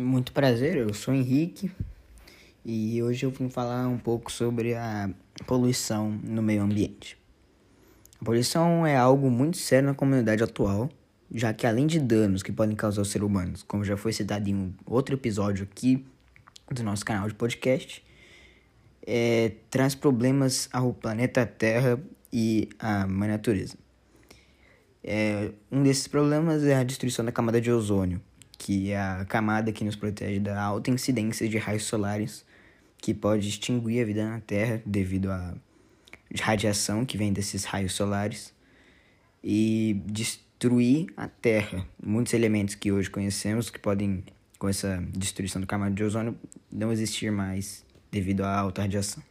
Muito prazer, eu sou Henrique e hoje eu vim falar um pouco sobre a poluição no meio ambiente. A poluição é algo muito sério na comunidade atual, já que além de danos que podem causar aos seres humanos, como já foi citado em um outro episódio aqui do nosso canal de podcast, é, traz problemas ao planeta Terra e à mãe natureza. É, um desses problemas é a destruição da camada de ozônio, que é a camada que nos protege da alta incidência de raios solares, que pode extinguir a vida na Terra devido à radiação que vem desses raios solares e destruir a Terra. Muitos elementos que hoje conhecemos que podem, com essa destruição da camada de ozônio, não existir mais devido à alta radiação.